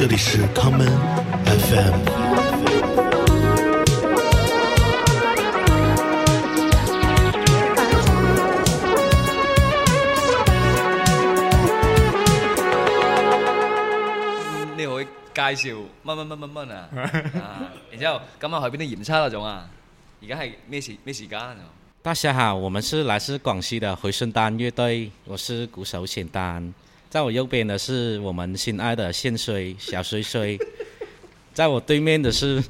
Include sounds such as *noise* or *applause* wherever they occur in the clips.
这里是 common FM。你可以介紹乜乜乜乜乜啊？*laughs* 啊，然之後咁啊去邊度驗測嗰種啊？而家係咩時咩時間啊？大家好，我们是来自广西的回声丹乐队，我是鼓手显丹，在我右边的是我们心爱的线水小水水，*laughs* 在我对面的是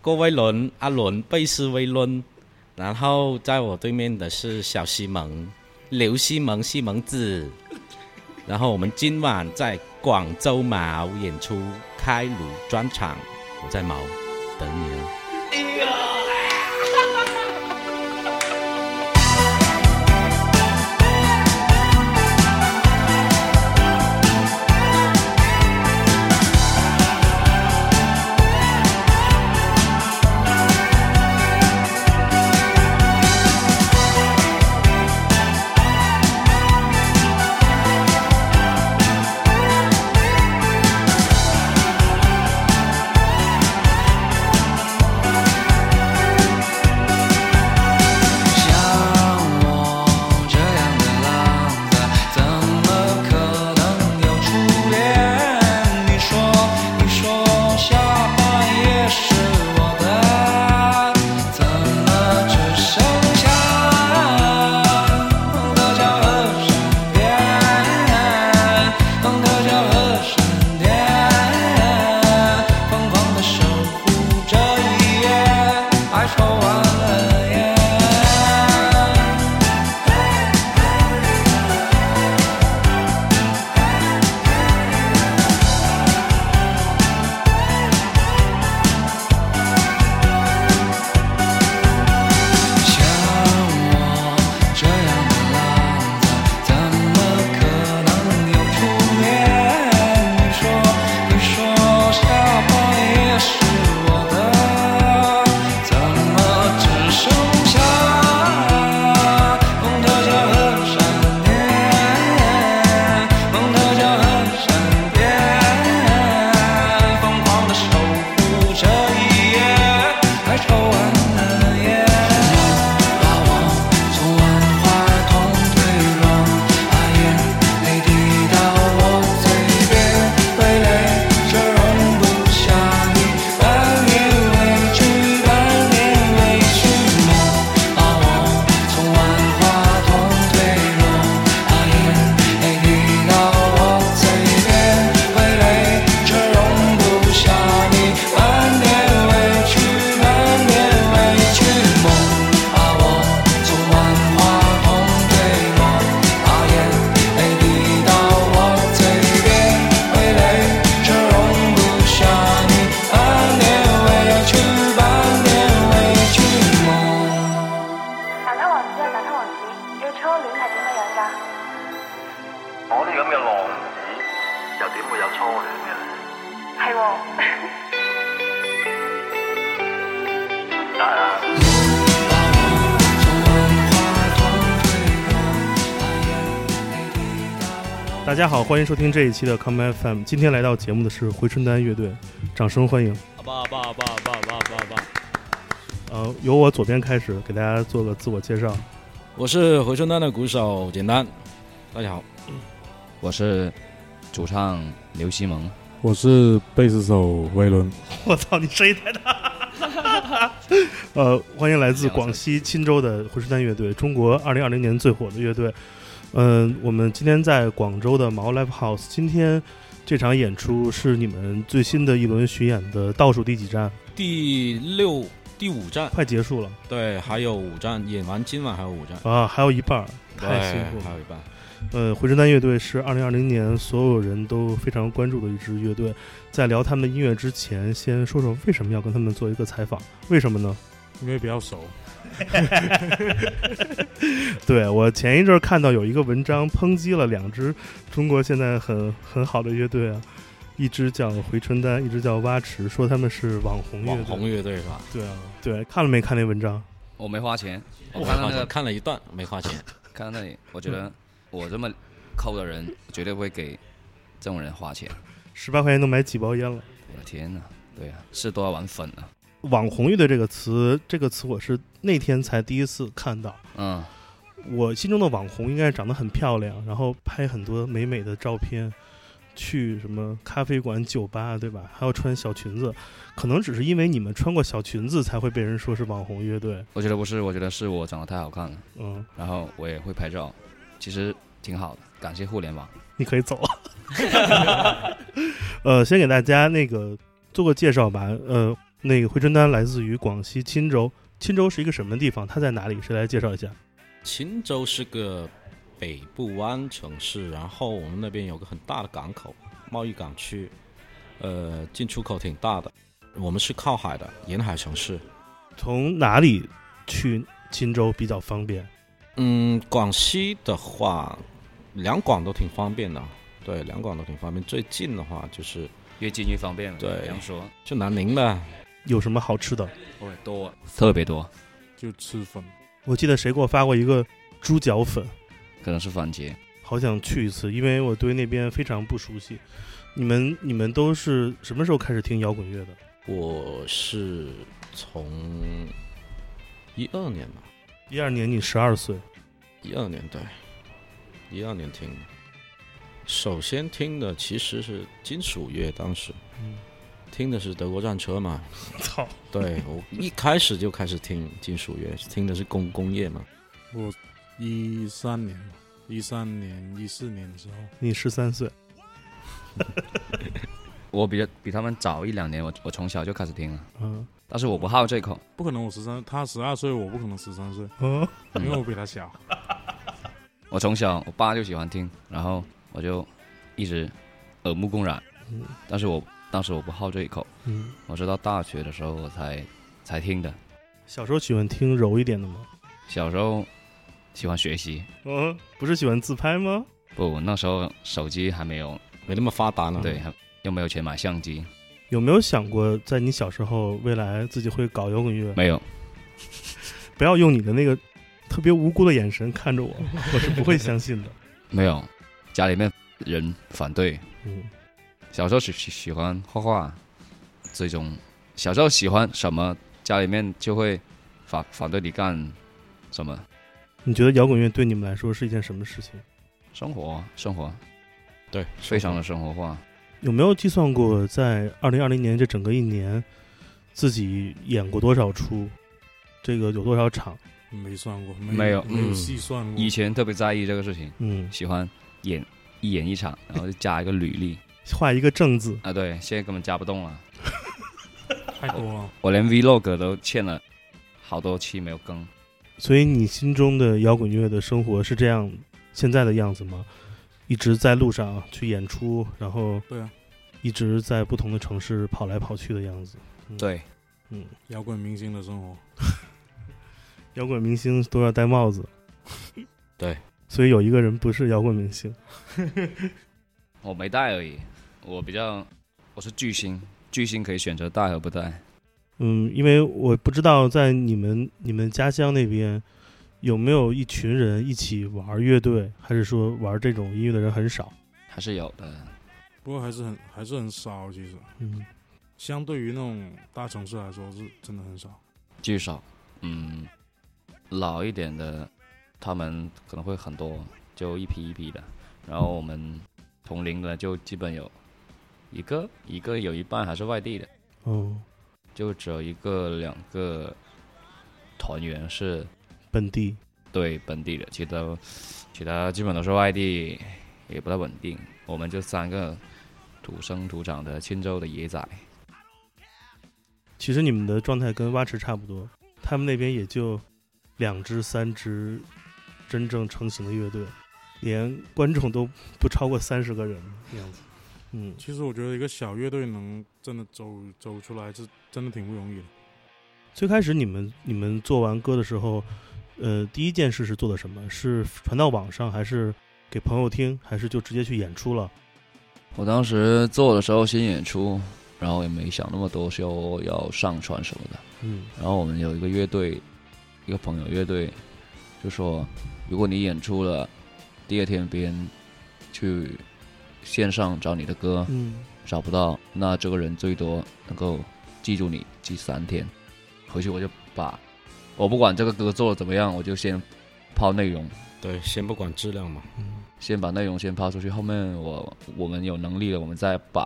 郭威伦阿伦贝斯威伦，然后在我对面的是小西蒙刘西蒙西蒙子，然后我们今晚在广州毛演出开颅专场，我在毛等你哦。家好，欢迎收听这一期的 Come FM。今天来到节目的是回春丹乐队，掌声欢迎。爸爸爸爸爸爸爸。呃，由我左边开始，给大家做个自我介绍。我是回春丹的鼓手简单，大家好。我是主唱刘西蒙。我是贝斯手威伦，我操，你声音太大！*laughs* 呃，欢迎来自广西钦州的回春丹乐队，中国二零二零年最火的乐队。嗯、我们今天在广州的毛 Live House，今天这场演出是你们最新的一轮巡演的倒数第几站？第六、第五站，快结束了对，还有五站，演完今晚还有五站，啊，还有一半儿，太辛苦了还。有一半。呃，回声丹乐队是二零二零年所有人都非常关注的一支乐队。在聊他们的音乐之前，先说说为什么要跟他们做一个采访？为什么呢？因为比较熟。*laughs* 对我前一阵儿看到有一个文章抨击了两支中国现在很很好的乐队啊，一支叫回春丹，一支叫蛙池，说他们是网红乐队。网红乐队是吧？对啊，对，看了没看那文章？我没花钱，我我看到那个看了一段，没花钱。*laughs* 看到那里，我觉得我这么抠的人绝对不会给这种人花钱。十八块钱能买几包烟了。我的天呐，对啊，是多少碗粉啊？网红乐队这个词，这个词我是那天才第一次看到。嗯，我心中的网红应该是长得很漂亮，然后拍很多美美的照片，去什么咖啡馆、酒吧，对吧？还要穿小裙子，可能只是因为你们穿过小裙子，才会被人说是网红乐队。我觉得不是，我觉得是我长得太好看了，嗯，然后我也会拍照，其实挺好的，感谢互联网。你可以走了。*laughs* 呃，先给大家那个做个介绍吧。呃，那个回春丹来自于广西钦州，钦州是一个什么地方？它在哪里？谁来介绍一下？钦州是个北部湾城市，然后我们那边有个很大的港口，贸易港区，呃，进出口挺大的。我们是靠海的沿海城市。从哪里去钦州比较方便？嗯，广西的话，两广都挺方便的。对，两广都挺方便。最近的话就是越近越方便了。对这样说，就南宁了。有什么好吃的？会多，特别多，就吃粉。我记得谁给我发过一个猪脚粉，可能是番茄。好想去一次，因为我对那边非常不熟悉。你们你们都是什么时候开始听摇滚乐的？我是从一二年吧，一二年你十二岁，一二年对，一二年听的。首先听的其实是金属乐，当时嗯，听的是德国战车嘛。*laughs* 操，对我一开始就开始听金属乐，听的是工工业嘛。我一三年吧，一三年、一四年的时候，你十三岁，*laughs* 我比较比他们早一两年，我我从小就开始听了，嗯但是我不好这口。不可能我十三，他十二岁，我不可能十三岁，嗯，因为我比他小。*laughs* 我从小我爸就喜欢听，然后我就一直耳目共染。嗯但是我当时我不好这一口，嗯，我是到大学的时候我才才听的。小时候喜欢听柔一点的吗？小时候喜欢学习，嗯，不是喜欢自拍吗？不，那时候手机还没有，没那么发达呢。对，还又没有钱买相机，有没有想过，在你小时候未来自己会搞摇滚乐？没有。*laughs* 不要用你的那个特别无辜的眼神看着我，我是不会相信的。*laughs* 没有，家里面人反对。嗯，小时候喜喜喜欢画画，这种小时候喜欢什么，家里面就会反反对你干什么。你觉得摇滚乐对你们来说是一件什么事情？生活生活对，非常的生活化。有没有计算过，在二零二零年这整个一年，自己演过多少出？这个有多少场？没算过，没有没有嗯细算过。以前特别在意这个事情，嗯，喜欢演一演一场，然后就加一个履历画一个正字。啊。对，现在根本加不动了，*laughs* 太多了，我连 vlog 都欠了好多期没有更。所以你心中的摇滚乐的生活是这样现在的样子吗？一直在路上去演出，然后对啊，一直在不同的城市跑来跑去的样子。对，嗯，摇滚明星的生活。*laughs* 摇滚明星都要戴帽子。对，所以有一个人不是摇滚明星。*laughs* 我没戴而已。我比较，我是巨星，巨星可以选择带和不带。嗯，因为我不知道在你们你们家乡那边有没有一群人一起玩乐队，还是说玩这种音乐的人很少？还是有的。不过还是很还是很少，其实嗯，相对于那种大城市来说，是真的很少。巨少。嗯，老一点的，他们可能会很多，就一批一批的。然后我们同龄的就基本有一个，一个有一半还是外地的，哦，就只有一个两个团员是本地。对本地的，其他其他基本都是外地，也不太稳定。我们就三个土生土长的钦州的野仔。其实你们的状态跟蛙池差不多，他们那边也就两支、三支真正成型的乐队，连观众都不超过三十个人的样子。嗯，其实我觉得一个小乐队能真的走走出来，是真的挺不容易的。最开始你们你们做完歌的时候，呃，第一件事是做的什么？是传到网上，还是给朋友听，还是就直接去演出了？我当时做的时候先演出，然后也没想那么多，说要上传什么的。嗯然后我们有一个乐队，一个朋友乐队，就说如果你演出了，第二天别人去线上找你的歌嗯找不到，那这个人最多能够记住你记三天，回去我就把我不管这个歌做的怎么样，我就先抛内容，对，先不管质量嘛。先把内容先抛出去，后面我我们有能力了，我们再把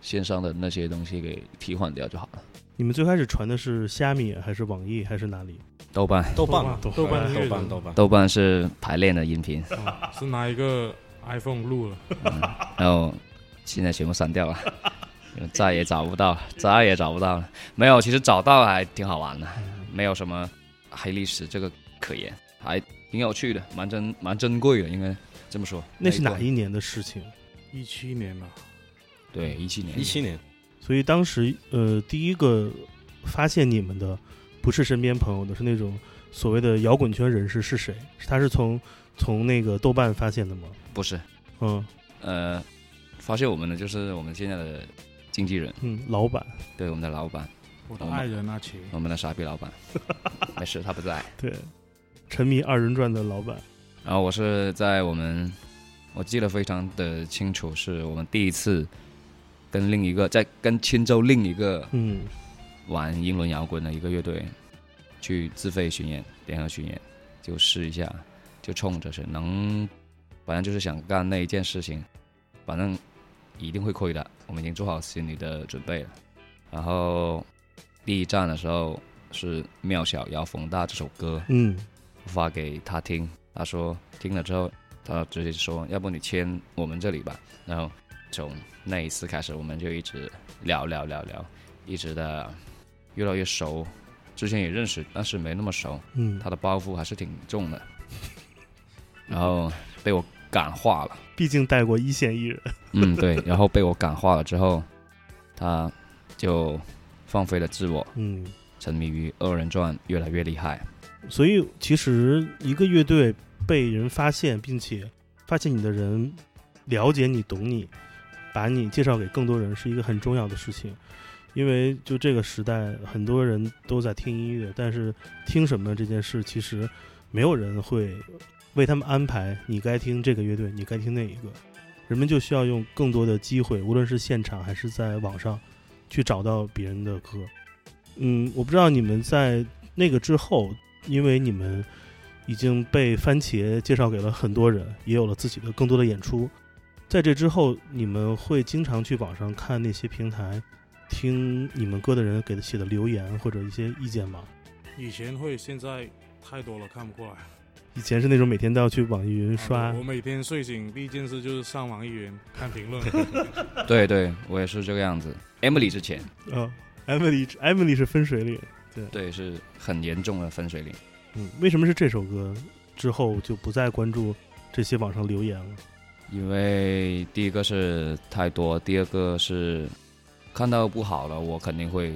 线上的那些东西给替换掉就好了。你们最开始传的是虾米还是网易还是哪里？豆瓣，豆瓣豆瓣豆瓣豆音乐瓣，豆瓣。豆瓣是排练的音频，啊是哪一个 iPhone 录了，然后现在全部删掉了，*laughs* 再也找不到，再也找不到了。没有，其实找到还挺好玩的，没有什么黑历史这个可言，还挺有趣的，蛮珍蛮珍贵的，应该这么说。那是哪一年的事情？一七年吧。对，一七年，一七年，所以当时呃，第一个发现你们的不是身边朋友的，是那种所谓的摇滚圈人士是谁？是他是从从那个豆瓣发现的吗？不是，嗯。呃，发现我们的就是我们现在的经纪人，嗯，老板。对，我们的老板，我的爱人阿奇，我们的傻逼老板，*laughs* 没事，他不在。对，沉迷二人转的老板。然后我是在我们，我记得非常的清楚，是我们第一次跟另一个在跟钦州另一个嗯。玩英伦摇滚的一个乐队去自费巡演，联合巡演，就试一下，就冲着是能，反正就是想干那一件事情，反正一定会亏的，我们已经做好心理的准备了。然后第一站的时候是《妙小摇风大》这首歌，嗯发给他听，他说听了之后，他直接说，要不你签我们这里吧。然后从那一次开始，我们就一直聊聊聊聊，一直的越来越熟。之前也认识，但是没那么熟。嗯，他的包袱还是挺重的，然后被我感化了。毕竟带过一线艺人。*laughs* 嗯，对，然后被我感化了之后，他就放飞了自我，嗯，沉迷于二人转，越来越厉害。所以其实一个乐队被人发现，并且发现你的人了解你、懂你，把你介绍给更多人，是一个很重要的事情。因为就这个时代，很多人都在听音乐，但是听什么这件事，其实没有人会为他们安排。你该听这个乐队，你该听那一个。人们就需要用更多的机会，无论是现场还是在网上，去找到别人的歌。嗯，我不知道你们在那个之后，因为你们已经被番茄介绍给了很多人，也有了自己的更多的演出。在这之后，你们会经常去网上看那些平台，听你们歌的人给的写的留言或者一些意见吗？以前会，现在太多了，看不过来。以前是那种每天都要去网易云刷啊，我每天睡醒第一件事就是上网易云看评论。*laughs* 对对，我也是这个样子。Emily 之前，呃，Emily Emily 是分水岭，对，是很严重的分水岭。嗯，为什么是这首歌之后就不再关注这些网上留言了？因为第一个是太多，第二个是看到不好了，我肯定会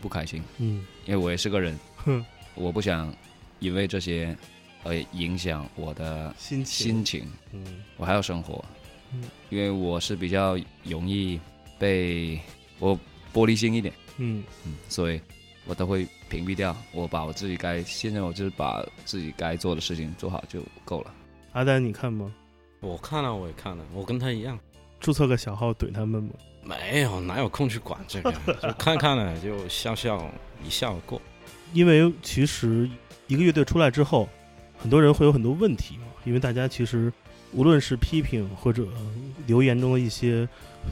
不开心，嗯因为我也是个人，哼，我不想因为这些而影响我的心情，心情，嗯我还要生活嗯，因为我是比较容易被我玻璃心一点，嗯嗯，所以我都会屏蔽掉，我把我自己该现在我就是把自己该做的事情做好就够了。阿丹，你看吗？我看了，我也看了，我跟他一样，注册个小号怼他们吗？没有哪有空去管这个，就看看了就笑笑一笑而过。因为其实一个乐队出来之后，很多人会有很多问题嘛。因为大家其实无论是批评或者留言中的一些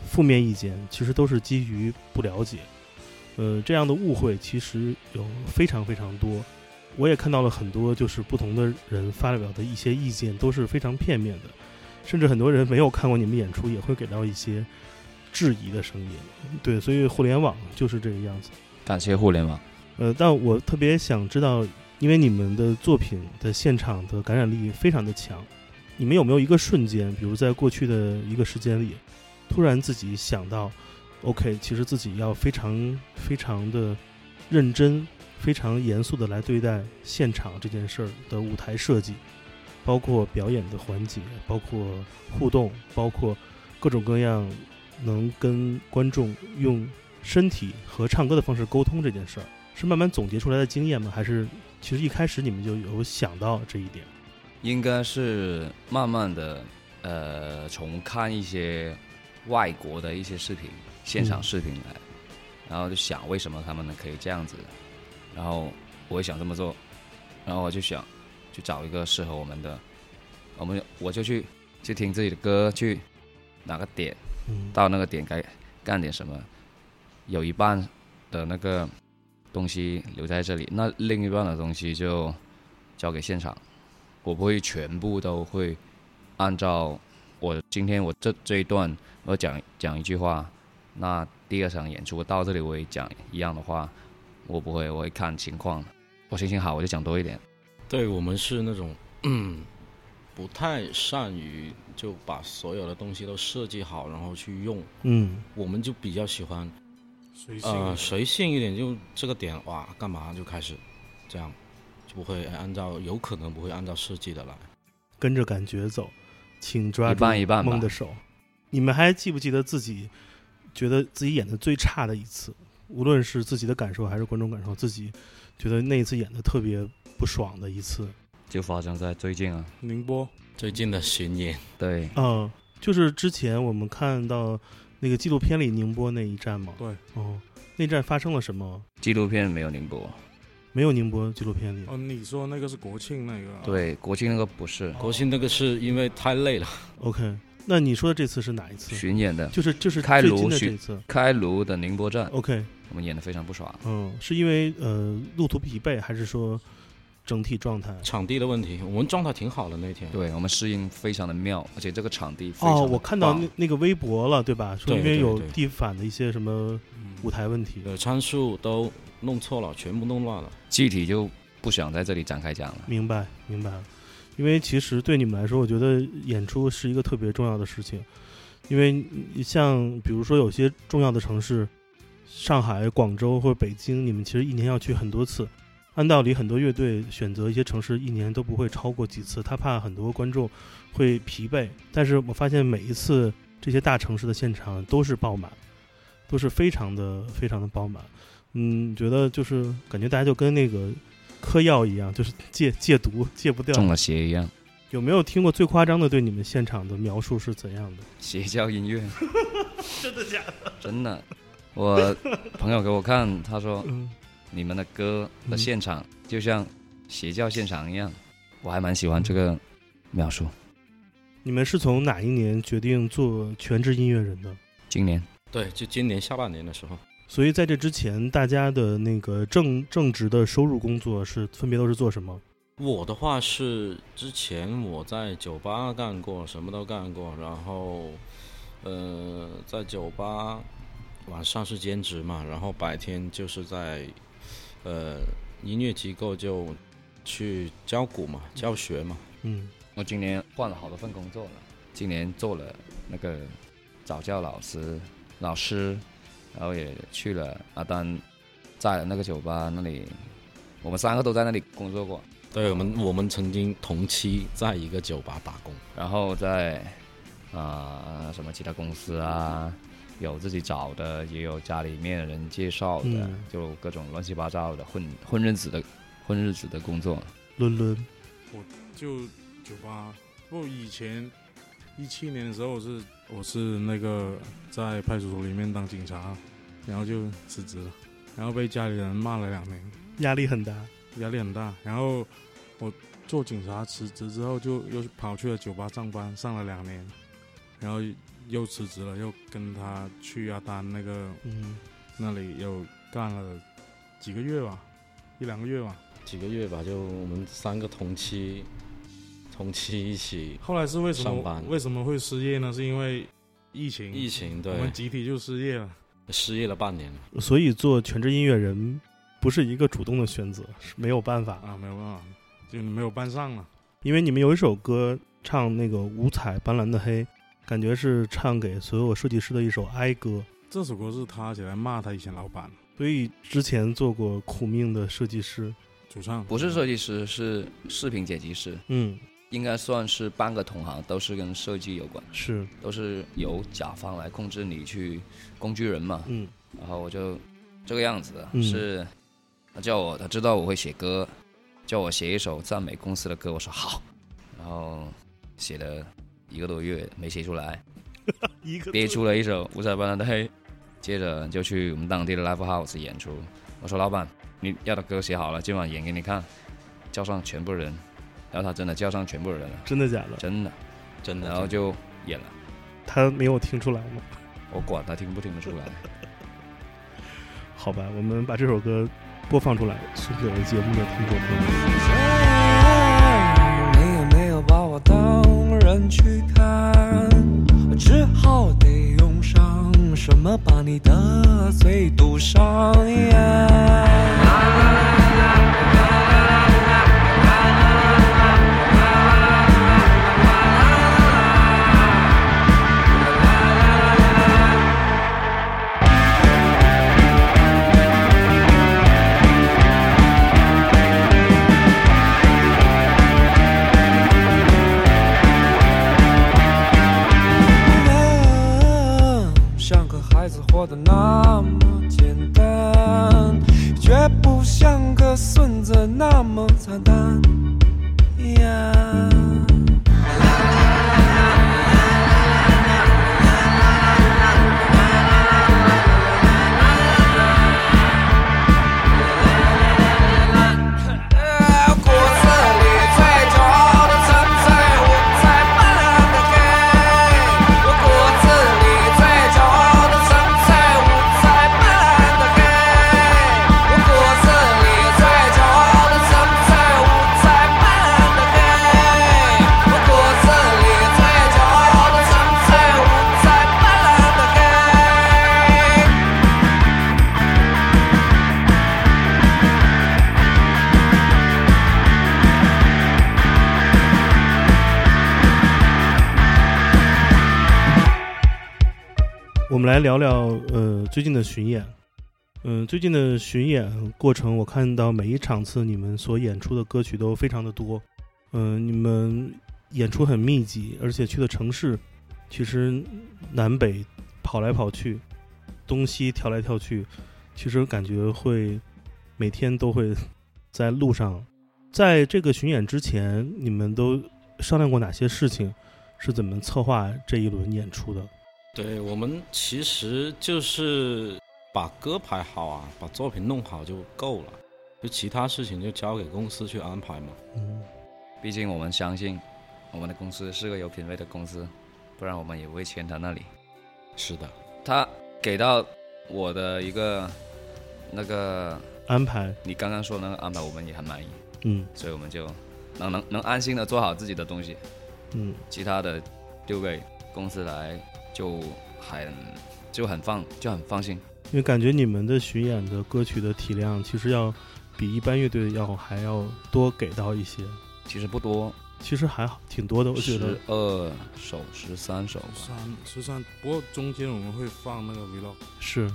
负面意见，其实都是基于不了解。呃，这样的误会其实有非常非常多。我也看到了很多，就是不同的人发表的一些意见都是非常片面的，甚至很多人没有看过你们演出，也会给到一些质疑的声音。对，所以互联网就是这个样子。感谢互联网。呃，但我特别想知道，因为你们的作品的现场的感染力非常的强，你们有没有一个瞬间，比如在过去的一个时间里，突然自己想到，OK，其实自己要非常非常的认真、非常严肃的来对待现场这件事儿的舞台设计，包括表演的环节，包括互动，包括各种各样能跟观众用身体和唱歌的方式沟通这件事儿。是慢慢总结出来的经验吗？还是其实一开始你们就有想到这一点？应该是慢慢的呃从看一些外国的一些视频，现场嗯视频来，然后就想为什么他们可以这样子，然后我也想这么做，然后我就想去找一个适合我们的，我们我就去去听自己的歌，去哪个点嗯到那个点该干点什么，有一半的那个东西留在这里，那另一半的东西就交给现场。我不会全部都会按照我今天我这这一段我讲讲一句话，那第二场演出我到这里我也讲一样的话，我不会，我会看情况。我心情好我就讲多一点。对我们是那种，嗯，不太善于就把所有的东西都设计好，然后去用。嗯我们就比较喜欢随性呃随性一点，就这个点哇干嘛就开始，这样就不会按照有可能不会按照设计的来。跟着感觉走，请抓一住梦的手。你们还记不记得自己觉得自己演的最差的一次？无论是自己的感受还是观众感受，自己觉得那一次演的特别不爽的一次。就发生在最近啊，宁波最近的巡演，对，嗯、就是之前我们看到那个纪录片里宁波那一站吗。对，哦，那站发生了什么？纪录片没有宁波，没有宁波纪录片里。哦，你说那个是国庆那个啊？对，国庆那个不是国庆那个是因为太累了，OK，那你说的这次是哪一次？巡演的，就是就是开最近颅巡的这次。开颅的宁波站，OK，我们演的非常不爽。嗯，是因为呃路途疲惫，还是说整体状态？场地的问题，我们状态挺好的那天。对我们适应非常的妙，而且这个场地非常哦，我看到那那个微博了，对吧？说对因为有地反的一些什么嗯舞台问题。呃，参数都弄错了，全部弄乱了。具体就不想在这里展开讲了。明白，明白了。因为其实对你们来说，我觉得演出是一个特别重要的事情。因为像比如说有些重要的城市，上海、广州或者北京，你们其实一年要去很多次。按道理，很多乐队选择一些城市，一年都不会超过几次，他怕很多观众会疲惫。但是我发现每一次这些大城市的现场都是爆满，都是非常的非常的爆满。嗯，觉得就是感觉大家就跟那个嗑药一样，就是戒戒毒戒不掉。中了邪一样，有没有听过最夸张的对你们现场的描述是怎样的？邪教音乐，真的假的？真的，我朋友给我看，他说嗯，你们的歌的嗯现场就像邪教现场一样，我还蛮喜欢这个描述。你们是从哪一年决定做全职音乐人的？今年对，就今年下半年的时候，所以在这之前，大家的那个正正职的收入工作是分别都是做什么？我的话是之前我在酒吧干过，什么都干过，然后呃，在酒吧晚上是兼职嘛，然后白天就是在呃音乐机构就去教鼓嘛，教学嘛。嗯，我今年换了好多份工作了，今年做了那个早教老师，老师，然后也去了阿丹在的那个酒吧那里，我们三个都在那里工作过，对我们，我们曾经同期在一个酒吧打工。然后在啊、什么其他公司啊，有自己找的，也有家里面的人介绍的，嗯就各种乱七八糟的混混日子的混日子的工作。伦伦，就酒吧。不，以前一七年的时候，我是我是那个在派出所里面当警察，然后就辞职了，然后被家里人骂了两年，压力很大。压力很大。然后我做警察辞职之后，就又跑去了酒吧上班，上了两年，然后又辞职了，又跟他去阿丹那个嗯，那里又干了几个月吧，一两个月吧。几个月吧，就我们三个同期，同期一起后来是为什么为什么会失业呢？是因为疫情，疫情对，我，们集体就失业了。失业了半年。所以做全职音乐人不是一个主动的选择，是没有办法。啊，没有办法，就没有办上了。因为你们有一首歌唱那个五彩斑斓的黑，感觉是唱给所有设计师的一首哀歌。这首歌是他写来骂他以前老板。所以之前做过苦命的设计师，主唱，不是设计师，是视频剪辑师，嗯，应该算是半个同行，都是跟设计有关，是，都是由甲方来控制你去工具人嘛。嗯。然后我就这个样子的，嗯。是他叫我，他知道我会写歌，叫我写一首赞美公司的歌，我说好，然后写了一个多月没写出来，*laughs* 一个憋出了一首《五彩斑斓的黑》，接着就去我们当地的 live house 演出。我说老板，你要的歌写好了，今晚演给你看，叫上全部人。然后他真的叫上全部人了，真的假的？真的，真的。然后就演了。他没有听出来吗？我管他听不听得出来。*laughs* 好吧，我们把这首歌播放出来，送给节目的听众朋友们。人去看，我只好得用上什么把你的嘴堵上。最近的巡演。嗯、最近的巡演过程，我看到每一场次你们所演出的歌曲都非常的多。嗯、你们演出很密集，而且去的城市其实南北跑来跑去，东西跳来跳去，其实感觉会每天都会在路上。在这个巡演之前，你们都商量过哪些事情？是怎么策划这一轮演出的？对我们其实就是把歌排好啊，把作品弄好就够了，就其他事情就交给公司去安排嘛。嗯，毕竟我们相信我们的公司是个有品位的公司，不然我们也不会签他那里。是的，他给到我的一个那个安排，你刚刚说的那个安排，我们也很满意，嗯所以我们就能能能安心的做好自己的东西，嗯，其他的丢给公司来就很就很放就很放心。因为感觉你们的巡演的歌曲的体量其实要比一般乐队要还要多给到一些，其实不多，其实还好，挺多的，我觉得十得。二首、十三首吧。三十三，不过中间我们会放那个 vlog，是，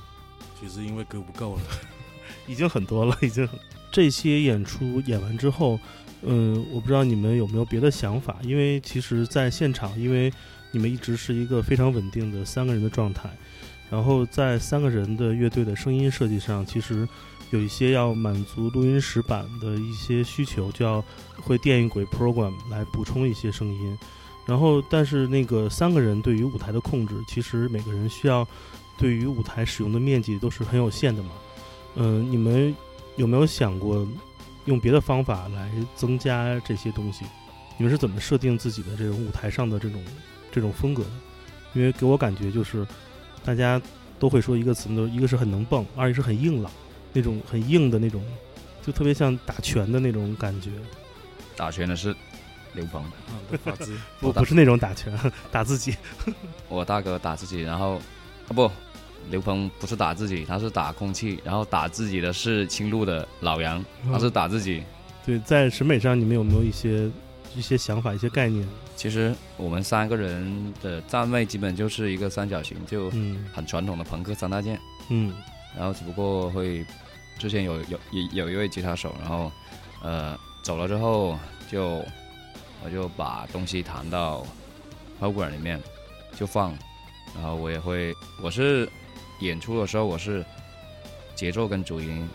其实因为歌不够了。*laughs* 已经很多了，已经。这些演出演完之后，嗯，我不知道你们有没有别的想法，因为其实在现场，因为你们一直是一个非常稳定的三个人的状态，然后在三个人的乐队的声音设计上，其实有一些要满足录音室版的一些需求，就要会电音轨 program 来补充一些声音。然后，但是那个三个人对于舞台的控制，其实每个人需要对于舞台使用的面积都是很有限的嘛。嗯，你们有没有想过用别的方法来增加这些东西？你们是怎么设定自己的这种舞台上的这种这种风格的？因为给我感觉就是大家都会说一个词，呢，一个是很能蹦，二一是很硬朗，那种很硬的那种，就特别像打拳的那种感觉。打拳的是刘鹏，*laughs* 不不是那种打拳，*laughs* 打自己。*laughs* 我大哥打自己，然后啊不，刘鹏不是打自己，他是打空气，然后打自己的是青鹿的老杨，他是打自己。对，在审美上你们有没有一些一些想法、一些概念？其实我们三个人的站位基本就是一个三角形，就嗯。很传统的朋克三大件。嗯。然后只不过会之前有有有有一位吉他手，然后呃走了之后就我就把东西弹到 program 里面就放，然后我也会我是演出的时候我是节奏跟主音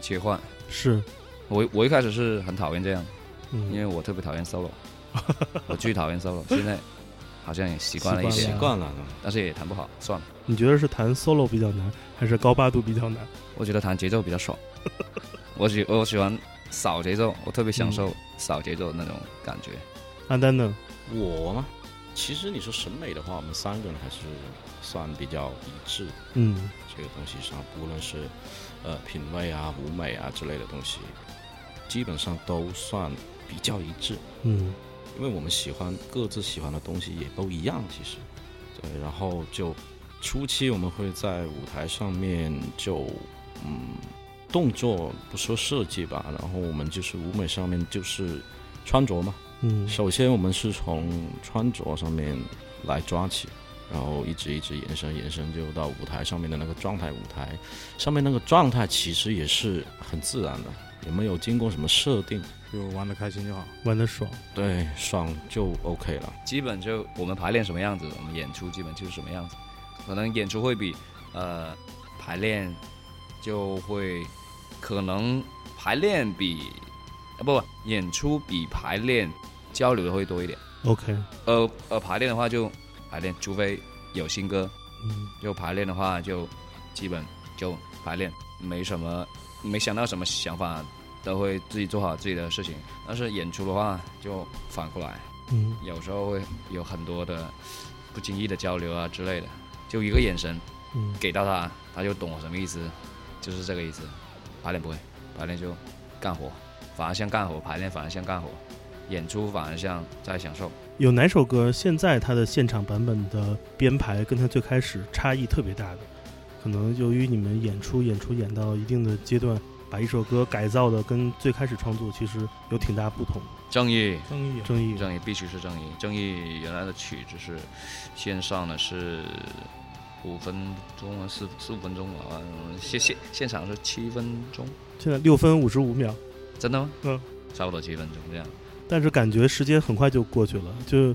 切换，是，我我一开始是很讨厌这样，因为嗯我特别讨厌 solo，*laughs* 我巨讨厌 solo，现在好像也习惯了一些习惯，了，但是也弹不好，算了。你觉得是弹 solo 比较难，还是高八度比较难？我觉得弹节奏比较爽，*laughs* 我喜我喜欢扫节奏，我特别享受扫节奏的那种感觉。阿丹呢？我吗，其实你说审美的话，我们三个人还是算比较一致。嗯这个东西上，无论是呃品味啊、舞美啊之类的东西，基本上都算比较一致。嗯因为我们喜欢各自喜欢的东西也都一样，其实，对，然后就初期我们会在舞台上面就嗯动作不说设计吧，然后我们就是舞美上面就是穿着嘛，嗯。首先我们是从穿着上面来抓起，然后一直一直延伸延伸，就到舞台上面的那个状态。舞台上面那个状态其实也是很自然的，也没有经过什么设定，就玩的开心就好。玩的爽。对，爽就 OK 了。基本就我们排练什么样子，我们演出基本就是什么样子。可能演出会比呃排练就会可能排练比啊不不演出比排练交流的会多一点。OK，呃呃排练的话就排练，除非有新歌，嗯就排练的话就基本就排练，没什么没想到什么想法，都会自己做好自己的事情。但是演出的话就反过来。嗯有时候会有很多的不经意的交流啊之类的，就一个眼神嗯给到他，他就懂我什么意思，就是这个意思。排练不会，排练就干活，反而像干活，排练反而像干活，演出反而像在享受。有哪首歌现在它的现场版本的编排跟它最开始差异特别大的？可能由于你们演出演出演到一定的阶段，把一首歌改造的跟最开始创作其实有挺大不同。正义，正义啊，正义，正义必须是正义。正义原来的曲子是线上的是五分钟啊，四四五分钟啊，现现现场是七分钟，现在六分五十五秒，真的吗？嗯，差不多七分钟这样。但是感觉时间很快就过去了，就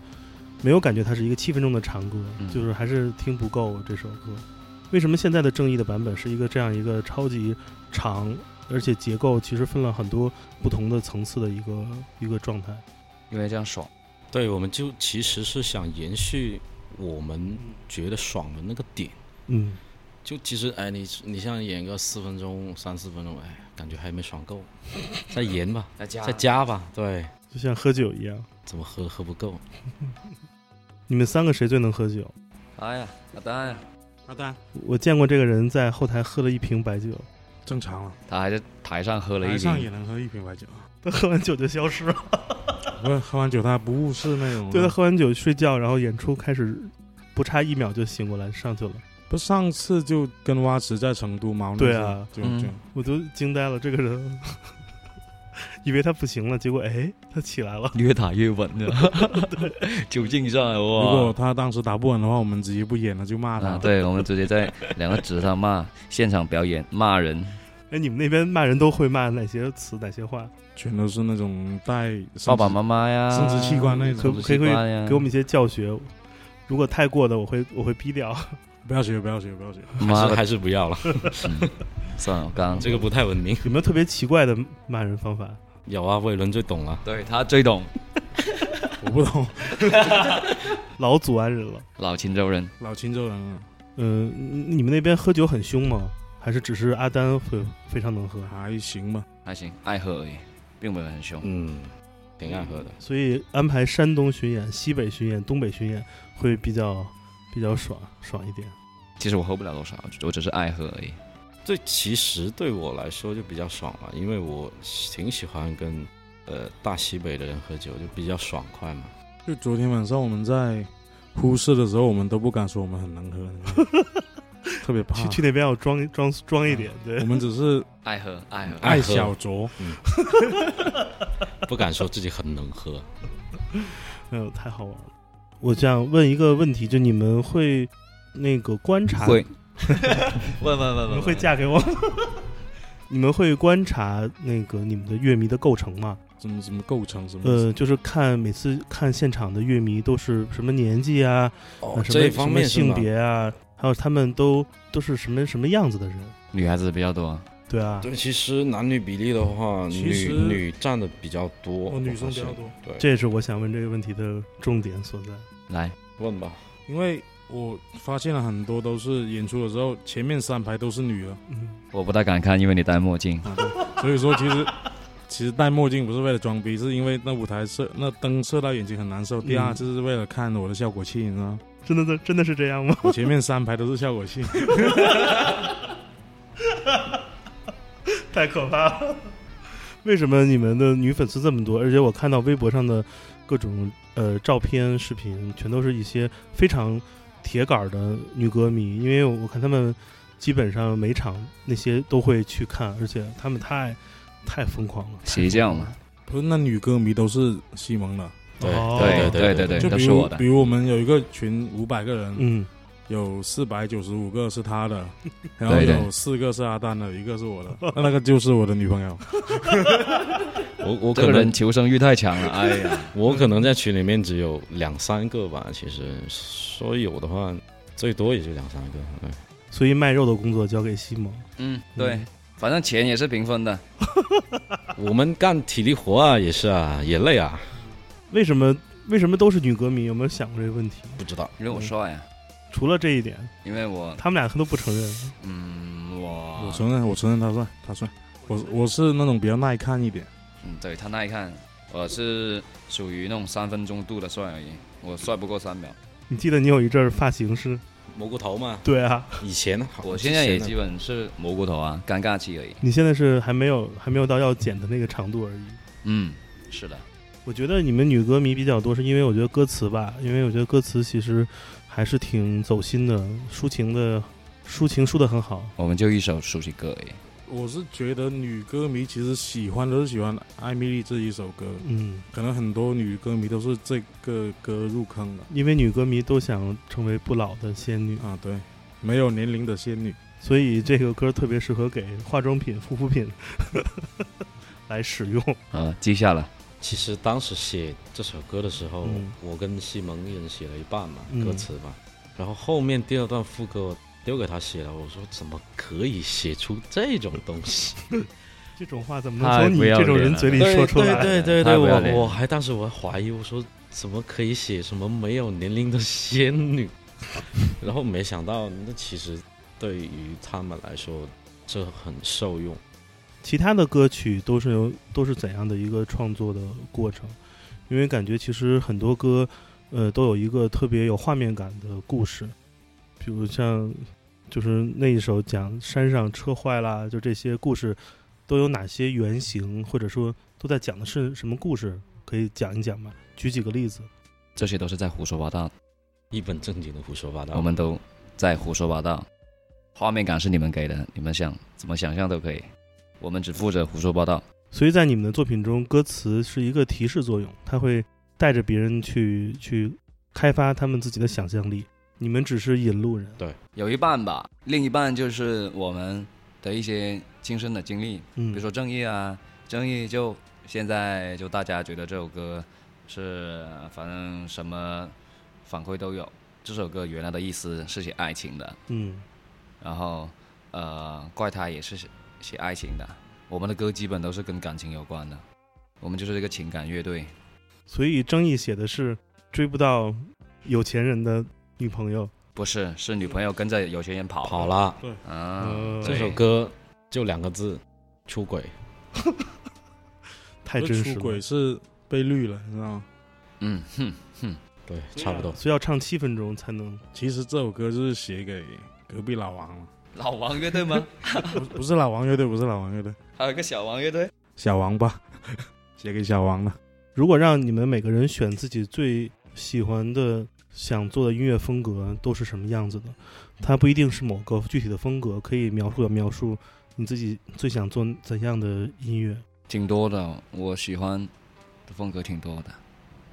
没有感觉它是一个七分钟的长歌，嗯就是还是听不够这首歌。为什么现在的正义的版本是一个这样一个超级长，而且结构其实分了很多不同的层次的一个一个状态？因为这样爽。对，我们就其实是想延续我们觉得爽的那个点。嗯，就其实，哎，你你像演个四分钟、三四分钟，哎，感觉还没爽够，*laughs* 再延吧，再加再加吧。对，就像喝酒一样。怎么喝喝不够？*laughs* 你们三个谁最能喝酒？哎呀，阿丹呀，阿丹我见过这个人在后台喝了一瓶白酒，正常了，他还在台上喝了一台上也瓶，能喝一瓶白酒。他喝完酒就消失了。不是喝完酒他不误事那种。对他喝完酒睡觉，然后演出开始，不差一秒就醒过来上去了。不是上次就跟蛙池在成都嘛对啊就嗯就我都惊呆了，这个人，以为他不行了，结果哎，他起来了。越打越稳的，*laughs* 酒劲上来如果！他当时打不稳的话，我们直接不演了，就骂他。啊，对，我们直接在两个纸上骂，现场表演骂人，哎，你们那边骂人都会骂哪些词、哪些话？全都是那种带爸爸妈妈呀，生殖器官那种可不。可以给我们一些教学？如果太过的，我会我会逼掉。*laughs* 不要学，不要学，不要学。还妈还是不要了，算了，我刚刚这个不太文明。有没有特别奇怪的骂人方法？有啊，魏伦最懂了。对他最懂 *laughs* 我不懂，*laughs* 老祖安人了。老青州人，老青州人了，嗯、你们那边喝酒很凶吗？还是只是阿丹会非常能喝？还行吧。还行，爱喝而已，并没有很凶。嗯，挺爱喝的。所以安排山东巡演、西北巡演、东北巡演会比较比较爽爽一点。其实我喝不了多少，我只是爱喝而已。这其实对我来说就比较爽了，因为我挺喜欢跟呃大西北的人喝酒，就比较爽快嘛。就昨天晚上我们在呼市的时候，我们都不敢说我们很能喝，特别 *laughs* 怕去。去那边要装装装一点，对我。们只是 *laughs* 爱喝，爱喝，爱小酌，不敢说自己很能喝。*laughs* 哎呦，太好玩了！我想问一个问题，就你们会那个观察，会 *laughs* 问问问你们会嫁给我？你们会观察那个你们的乐迷的构成吗？怎么怎么构成怎么？呃，就是看每次看现场的乐迷都是什么年纪啊，哦呃什这一方么什么性面是吗别啊，还有他们都都是什么什么样子的人？女孩子比较多，对啊，对，其实男女比例的话，女其实女占的比较多，哦，女生比较多。对，这也是我想问这个问题的重点所在。来问吧。因为我发现了很多都是演出的时候前面三排都是女的，嗯，我不太敢看，因为你戴墨镜。啊，对，所以说其实 *laughs* 其实戴墨镜不是为了装逼，是因为那舞台射那灯射到眼睛很难受。第二嗯就是为了看我的效果器，你知道吗？真的真的是这样吗？*laughs* 我前面三排都是效果器，*laughs* 太可怕了！为什么你们的女粉丝这么多？而且我看到微博上的各种呃照片、视频，全都是一些非常铁杆的女歌迷。因为我看他们基本上每场那些都会去看，而且他们太太疯狂了。谁这样嘛，不是那女歌迷都是西蒙的，对哦对对对对就比如都是我的比如我们有一个群五百个人，嗯，有四百九十五个是他的，*laughs* 然后有四个是阿丹的，一个是我的，那那个就是我的女朋友。*laughs* 我我可能这个人求生欲太强了。*laughs* 哎呀，我可能在群里面只有两三个吧，其实说有的话，最多也就两三个。对所以卖肉的工作交给西蒙。嗯，对，反正钱也是平分的。我们干体力活啊，也是啊，也累啊。为什么为什么都是女歌迷？有没有想过这个问题？不知道，因为我帅啊，除了这一点，因为我他们俩都不承认。嗯我我承认，我承认他帅，他帅。我我是那种比较耐看一点，嗯对他耐看，我是属于那种三分钟度的帅而已，我帅不过三秒。你记得你有一阵儿发型是？蘑菇头吗，对啊，以前好我现在也基本是蘑菇头啊，尴尬期而已。你现在是还没有还没有到要剪的那个长度而已。嗯，是的，我觉得你们女歌迷比较多，是因为我觉得歌词吧，因为我觉得歌词其实还是挺走心的，抒情的，抒情抒的很好。我们就一首抒情歌而已。我是觉得女歌迷其实喜欢都是喜欢《艾米丽》这一首歌，嗯，可能很多女歌迷都是这个歌入坑的因为女歌迷都想成为不老的仙女，啊。对，没有年龄的仙女，所以这个歌特别适合给化妆品、护肤品 *laughs* 来使用。啊，记下了。其实当时写这首歌的时候，嗯我跟西蒙一人写了一半嘛，嗯歌词吧。然后后面第二段副歌我丢给他写了，我说怎么可以写出这种东西？*laughs* 这种话怎么能太从你这种人嘴里说出来？对对对我我还当时我还怀疑，我说怎么可以写什么没有年龄的仙女？*laughs* 然后没想到，那其实对于他们来说，这很受用。其他的歌曲都是有都是怎样的一个创作的过程？因为感觉其实很多歌，呃，都有一个特别有画面感的故事，比如像就是那一首讲山上车坏啦，就这些故事都有哪些原型，或者说都在讲的是什么故事？可以讲一讲吗？举几个例子。这些都是在胡说八道，一本正经的胡说八道。我们都在胡说八道。画面感是你们给的，你们想怎么想象都可以，我们只负责胡说八道。所以在你们的作品中，歌词是一个提示作用，它会带着别人去去开发他们自己的想象力，你们只是引路人。对有一半吧，另一半就是我们的一些亲身的经历，嗯，比如说正义啊，正义就现在就大家觉得这首歌是反正什么反馈都有。这首歌原来的意思是写爱情的，嗯，然后呃，怪他也是写写爱情的。我们的歌基本都是跟感情有关的，我们就是一个情感乐队。所以争议写的是追不到有钱人的女朋友。不是，是女朋友跟着有钱人跑跑了，啊！呃这首歌就两个字：出轨。*laughs* 太真实出轨，是被绿了，你知道吗？嗯哼，对，差不多。所以要唱七分钟才能。其实这首歌就是写给隔壁老王了，老王乐队吗？不不是老王乐队，不是老王乐队，还有一个小王乐队。小王吧，*laughs* 写给小王的。如果让你们每个人选自己最喜欢的、想做的音乐风格都是什么样子的，它不一定是某个具体的风格，可以描述的描述你自己最想做怎样的音乐。挺多的，我喜欢的风格挺多的。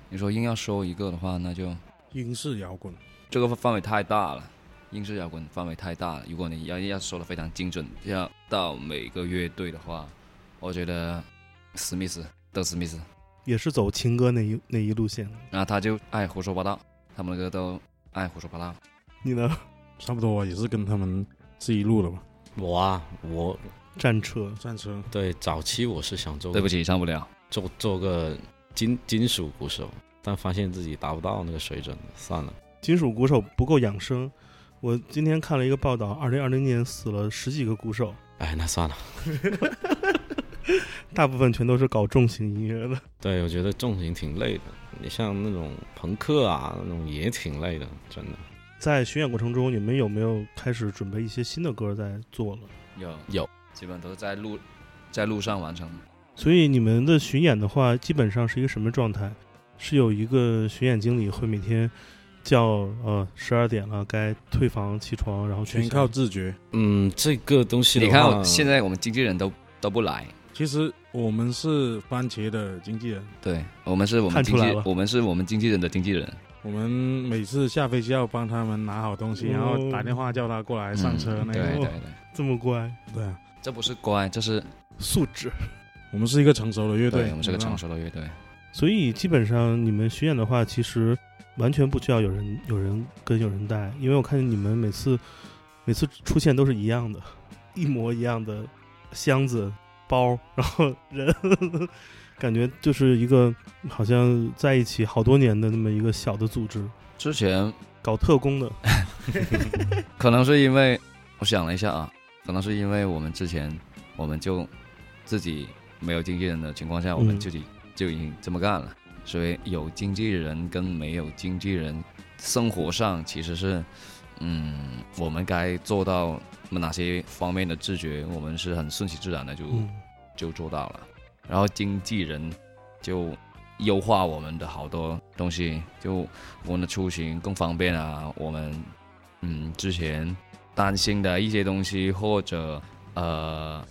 你说硬要说一个的话，那就英式摇滚，这个范围太大了，英式摇滚范围太大了。如果你要要说的非常精准，要到每个乐队的话，我觉得史密斯、德史密斯，也是走情歌那一那一路线的。然后他就爱胡说八道，他们的歌都爱胡说八道。你呢？差不多也是跟他们自己录的吧。我啊，我战车，战车，对早期我是想做，对不起，上不了。做做个金金属鼓手，但发现自己达不到那个水准，算了。金属鼓手不够养生。我今天看了一个报道，二零二零年死了十几个鼓手，哎，那算了。*laughs* 大部分全都是搞重型音乐的。对，我觉得重型挺累的。你像那种朋克啊，那种也挺累的，真的。在巡演过程中，你们有没有开始准备一些新的歌在做了？有有，基本都是在路在路上完成。所以你们的巡演的话，基本上是一个什么状态？是有一个巡演经理会每天叫呃十二点了该退房起床，然后全靠自觉。嗯，这个东西你，看现在我们经纪人都都不来，其实我们是番茄的经纪人，对我们是我们经纪我们是我们经纪人的经纪人。我们每次下飞机要帮他们拿好东西，哦然后打电话叫他过来上车那个。对对对，这么乖，对啊，这不是乖，这是素质。我们是一个成熟的乐队，对我们是个成熟的乐队。所以基本上你们巡演的话，其实完全不需要有人有人跟有人带，因为我看见你们每次每次出现都是一样的，一模一样的箱子包，*laughs* 然后人，*laughs* 感觉就是一个好像在一起好多年的那么一个小的组织，之前搞特工的。*laughs* 可能是因为我想了一下啊，可能是因为我们之前我们就自己没有经纪人的情况下，我们嗯自己就已经这么干了。所以有经纪人跟没有经纪人，生活上其实是，嗯，我们该做到哪些方面的自觉，我们是很顺其自然的就、嗯，就做到了。然后经纪人就优化我们的好多东西，就我们的出行更方便啊。我们嗯之前担心的一些东西，或者呃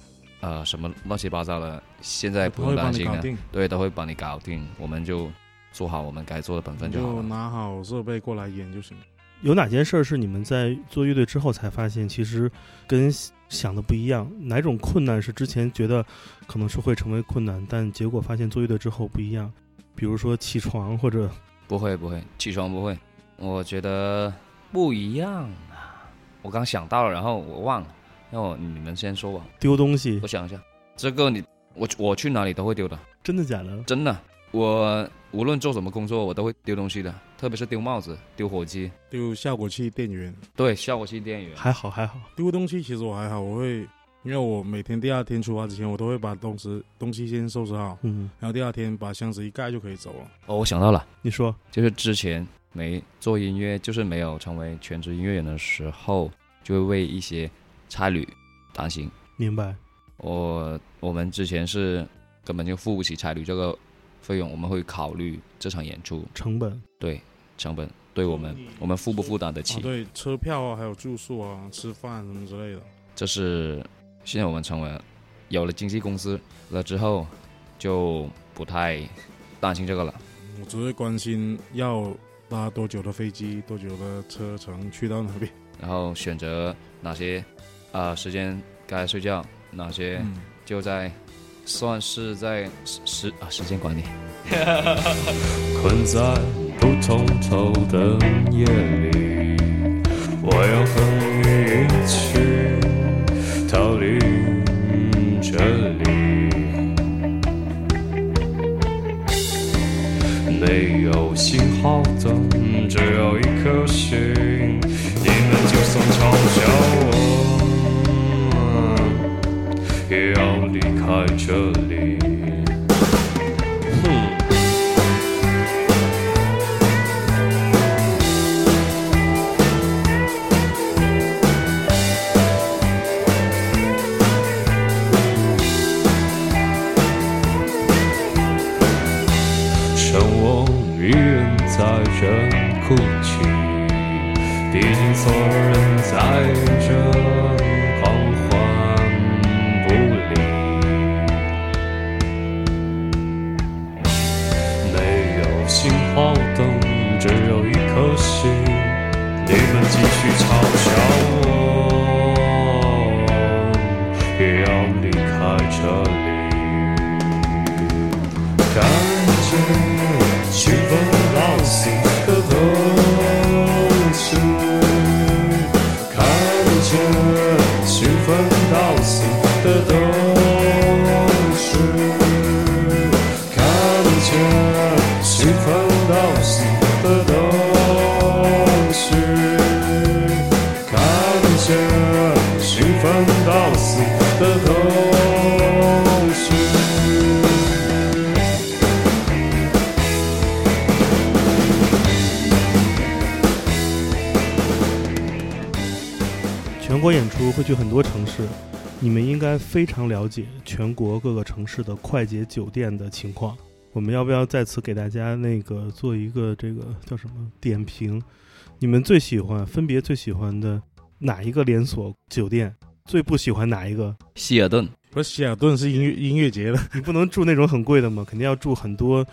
呃什么乱七八糟的，现在不会帮用担心了，你搞定，对，都会帮你搞定。我们就做好我们该做的本分就好了。就拿好设备过来演就行。有哪件事儿是你们在做乐队之后才发现，其实跟想的不一样？哪种困难是之前觉得可能是会成为困难，但结果发现做乐队之后不一样？比如说起床或者不会不会，起床不会，我觉得不一样啊。我刚想到了，然后我忘了，那我你们先说吧。丢东西我，想一下，这个你我我去哪里都会丢的，真的假的？真的。我无论做什么工作，我都会丢东西的，特别是丢帽子、丢火机，丢效果器电源，对，效果器电源。还好还好，丢东西其实我还好，我会，因为我每天第二天出发之前，我都会把东西东西先收拾好，嗯，然后第二天把箱子一盖就可以走了。哦，我想到了，你说就是之前没做音乐，就是没有成为全职音乐人的时候，就会为一些差旅担心。明白？我我们之前是根本就付不起差旅这个费用，我们会考虑这场演出成本对成本对我们我们负不负担得起啊，。对，车票啊，还有住宿啊，吃饭什么之类的。这是现在我们成为了有了经纪公司了之后，就不太担心这个了。我只会关心要搭多久的飞机，多久的车程去到哪边。然后选择哪些啊、呃时间该睡觉，哪些嗯，就在算是在时时啊时间管理。*laughs* 困在不同头的夜里，我要和你一起逃离这里。没有信号灯，只有一颗心，你们就算嘲笑开这里。剩我一人在这哭泣，毕竟所有人在去嘲笑我，也要离开这里。看着吹风到死的东西，看见吹风到死的。会去很多城市，你们应该非常了解全国各个城市的快捷酒店的情况。我们要不要在此给大家那个做一个这个叫什么点评？你们最喜欢分别最喜欢的哪一个连锁酒店？最不喜欢哪一个？希尔顿，不是希尔顿是音乐音乐节的，你不能住那种很贵的吗？肯定要住很多，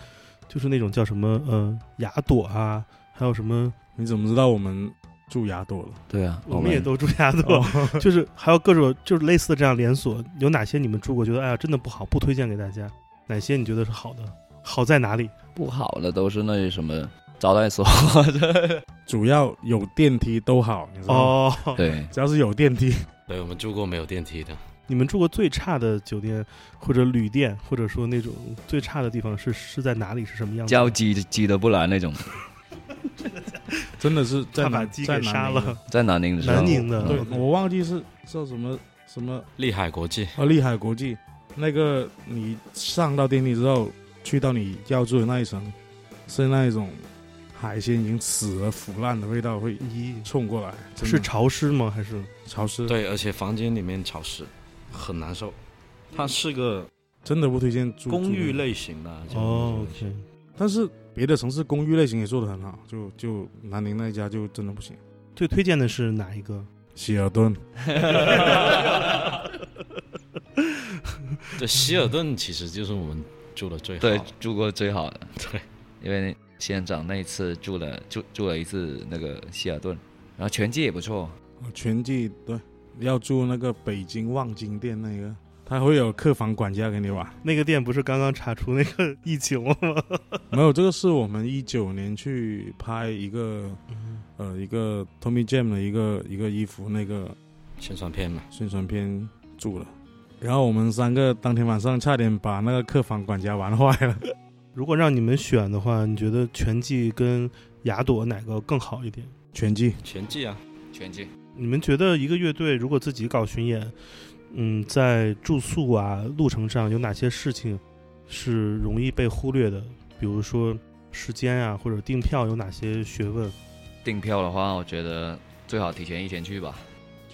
就是那种叫什么呃雅朵啊，还有什么你怎么知道我们住雅朵了？对啊，我们也都住雅朵，就是还有各种就是类似的这样连锁，有哪些你们住过觉得哎呀真的不好，不推荐给大家？哪些你觉得是好的？好在哪里？不好的都是那些什么 *laughs* 招待所，*laughs* 主要有电梯都好？哦，对，只要是有电梯，对我们住过没有电梯的，你们住过最差的酒店或者旅店，或者说那种最差的地方是是在哪里？是什么样子？叫鸡鸡都不来那种，*laughs* *laughs* 真的是在在鸡给杀南宁。在南宁的时候，南宁的，对，我忘记是叫什么什么利海国际，啊，利海国际。那个，你上到电梯之后，去到你要住的那一层，是那一种海鲜已经死了、腐烂的味道会一，冲过来，是潮湿吗？还是？潮湿，，对，而且房间里面潮湿，很难受。它是个真的不推荐住公寓类型的，就哦，OK，但是别的城市公寓类型也做的很好，就就南宁那一家就真的不行。最推荐的是哪一个？希尔顿 *laughs* *laughs* 对，希尔顿其实就是我们住的最好对，住过最好的，对，因为县长那一次住了住住了一次那个希尔顿，然后全季也不错，全季对，要住那个北京望京店那个，他会有客房管家给你玩。那个店不是刚刚查出那个疫情了吗？*laughs* 没有，这个是我们一九年去拍一个嗯呃一个 Tommy Jam 的一个一个衣服那个宣传片嘛。宣传片住了，然后我们三个当天晚上差点把那个客房管家玩坏了。*laughs* 如果让你们选的话，你觉得拳击跟雅朵哪个更好一点？拳击，拳击啊，拳击你们觉得一个乐队如果自己搞巡演，嗯，在住宿啊、路程上有哪些事情是容易被忽略的？比如说时间啊，或者订票有哪些学问？订票的话，我觉得最好提前一天去吧。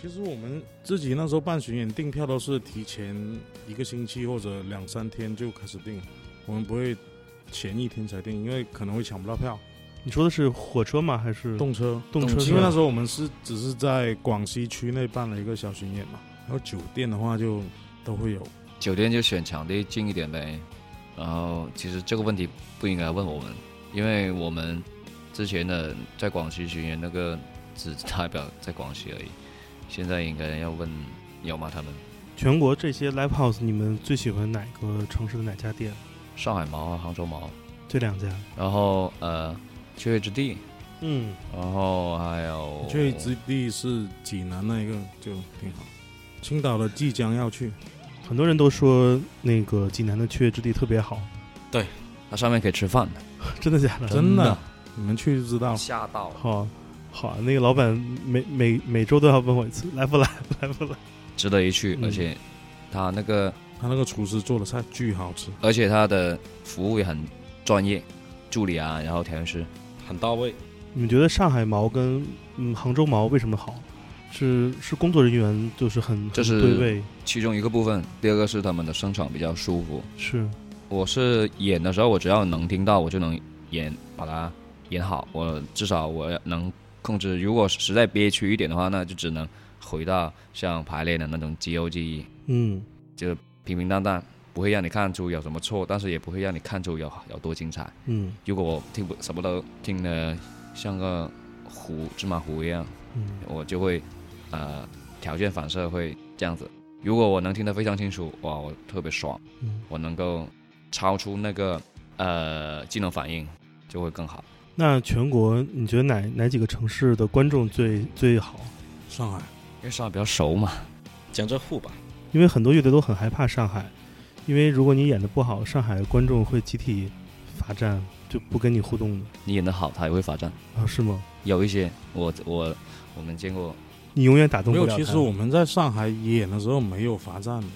其实我们自己那时候办巡演订票都是提前一个星期或者两三天就开始订，我们不会前一天才订，因为可能会抢不到票。你说的是火车吗？还是动车，动车因为那时候我们是只是在广西区内办了一个小巡演嘛，然后酒店的话就都会有。酒店就选场地近一点呗。然后其实这个问题不应该问我们，因为我们之前的在广西巡演那个只代表在广西而已，现在应该要问有吗？他们全国这些 live house，你们最喜欢哪个城市的哪家店？上海毛、杭州毛，这两家。然后呃雀跃之地，嗯，然后还有雀之地是济南那一个就挺好，青岛的即将要去，很多人都说那个济南的雀跃之地特别好，对它上面可以吃饭的，*laughs* 真的假的？真的的，你们去就知道。吓到好，好，那个老板每每每周都要问我一次，来不来，*laughs* 来不来？值得一去，嗯而且他那个他那个厨师做的菜巨好吃，而且他的服务也很专业，助理啊，然后调音师。很到位。你们觉得上海毛跟嗯杭州毛为什么好？是是工作人员就是很很这是对位，其中一个部分，第二个是他们的声场比较舒服。是我是演的时候，我只要能听到，我就能演，把它演好。我至少我能控制。如果实在憋屈一点的话，那就只能回到像排练的那种肌肉记忆，嗯就平平淡淡，不会让你看出有什么错，但是也不会让你看出有有多精彩。嗯如果我听不什么都听得像个糊芝麻糊一样，嗯我就会呃条件反射会这样子。如果我能听得非常清楚，哇，我特别爽，嗯。我能够超出那个呃技能反应，就会更好。那全国你觉得哪哪几个城市的观众最最好？上海因为上海比较熟嘛，江浙沪吧，因为很多乐队都很害怕上海，因为如果你演的不好，上海观众会集体罚站，就不跟你互动的你演的好，他也会罚站。啊？是吗？有一些我我我们见过你永远打动，不了他。其实我们在上海演的时候没有罚站的，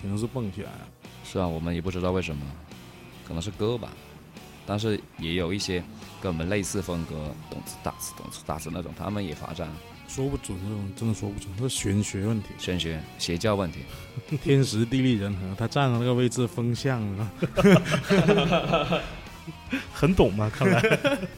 全都是蹦起来的。是啊，我们也不知道为什么，可能是歌吧，但是也有一些跟我们类似风格，懂词大词懂词大词那种，他们也罚站，说不准那种真的说不准，这是玄学问题，玄学邪教问题。天时地利人和，他站的那个位置风向啊，*laughs* 很懂嘛，看来。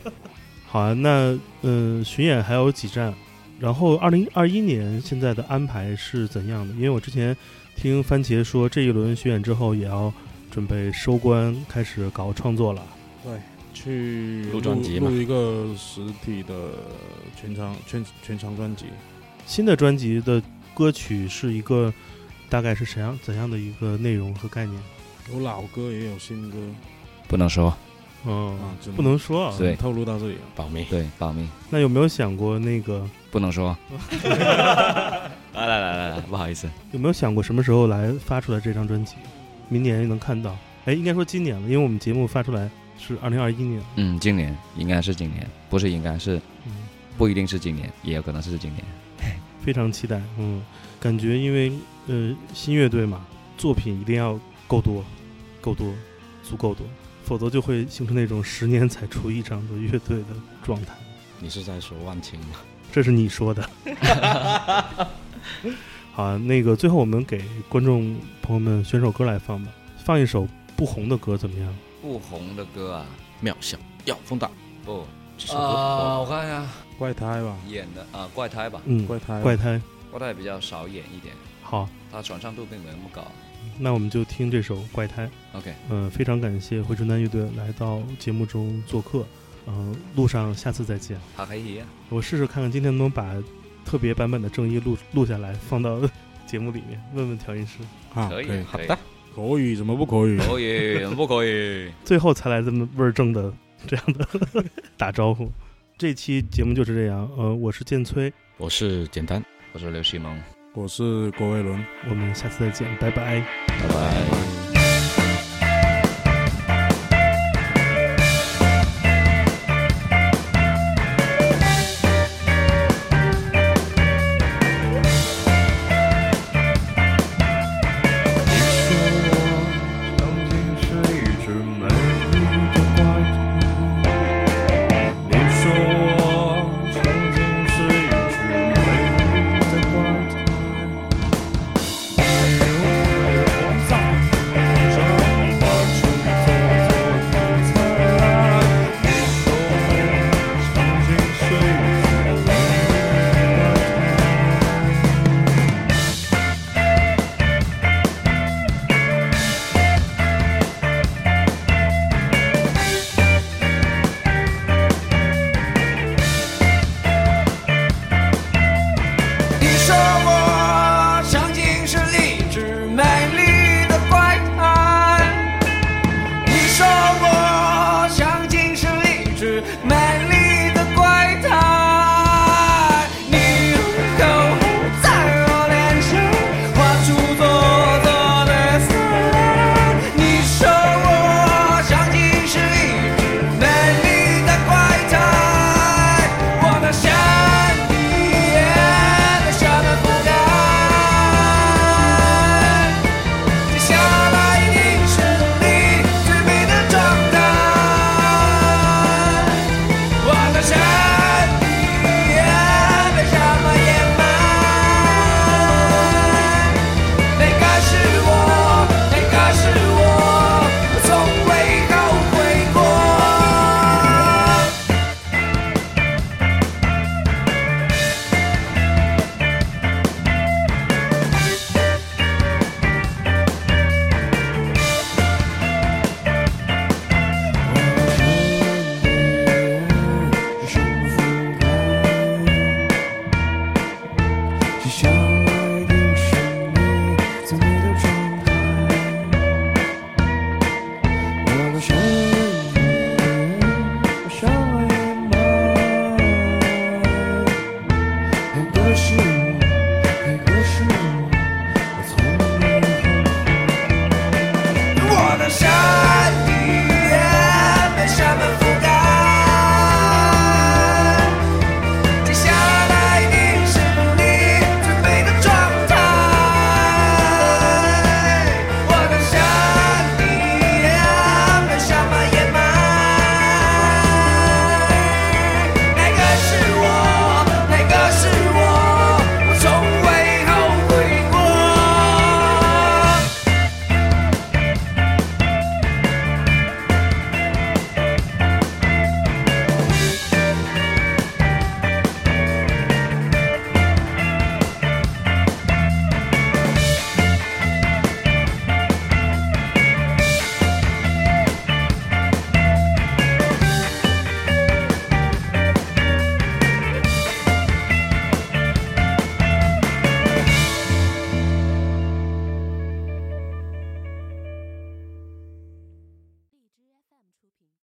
*laughs* 好啊，那嗯、呃巡演还有几站，然后二零二一年现在的安排是怎样的？因为我之前听番茄说，这一轮巡演之后也要准备收官，开始搞创作了。对去录专辑嘛录一个实体的全长全全长专辑。新的专辑的歌曲是一个大概是怎样怎样的一个内容和概念？有老歌也有新歌不能说，嗯，啊，不能说啊。对透露到这里了。保密。对，保密，那有没有想过那个？不能说。*laughs* 来来来来来，不好意思，有没有想过什么时候来发出来这张专辑？明年能看到？哎，应该说今年了，因为我们节目发出来是二零二一年。嗯，今年应该是今年，不是应该是嗯，不一定是今年，也有可能是今年。*laughs* 非常期待。嗯，感觉因为呃新乐队嘛，作品一定要够多，够多，足够多，否则就会形成那种十年才出一张的乐队的状态。你是在说万青吗？这是你说的。*laughs* 好啊，那个最后我们给观众朋友们选首歌来放吧，放一首不红的歌怎么样？不红的歌啊，渺小要风大，不，这首歌啊，我看一下怪胎吧，演的啊，怪胎吧，嗯，怪胎，怪胎。怪胎比较少演一点，好，他传唱度并没有那么高。那我们就听这首《怪胎》。OK，嗯，非常感谢回春丹乐队来到节目中做客。嗯、路上下次再见。好可以啊，我试试看看今天能不能把特别版本的正义录录下来，放到节目里面，问问调音师。啊，可以好的，可以，怎么不可以？可以，怎么不可以？*laughs* 最后才来这么味儿正的这样的 *laughs* 打招呼。这期节目就是这样。呃，我是建崔，我是简单。我是刘西蒙，我是郭伟伦。我们下次再见，拜拜。拜拜。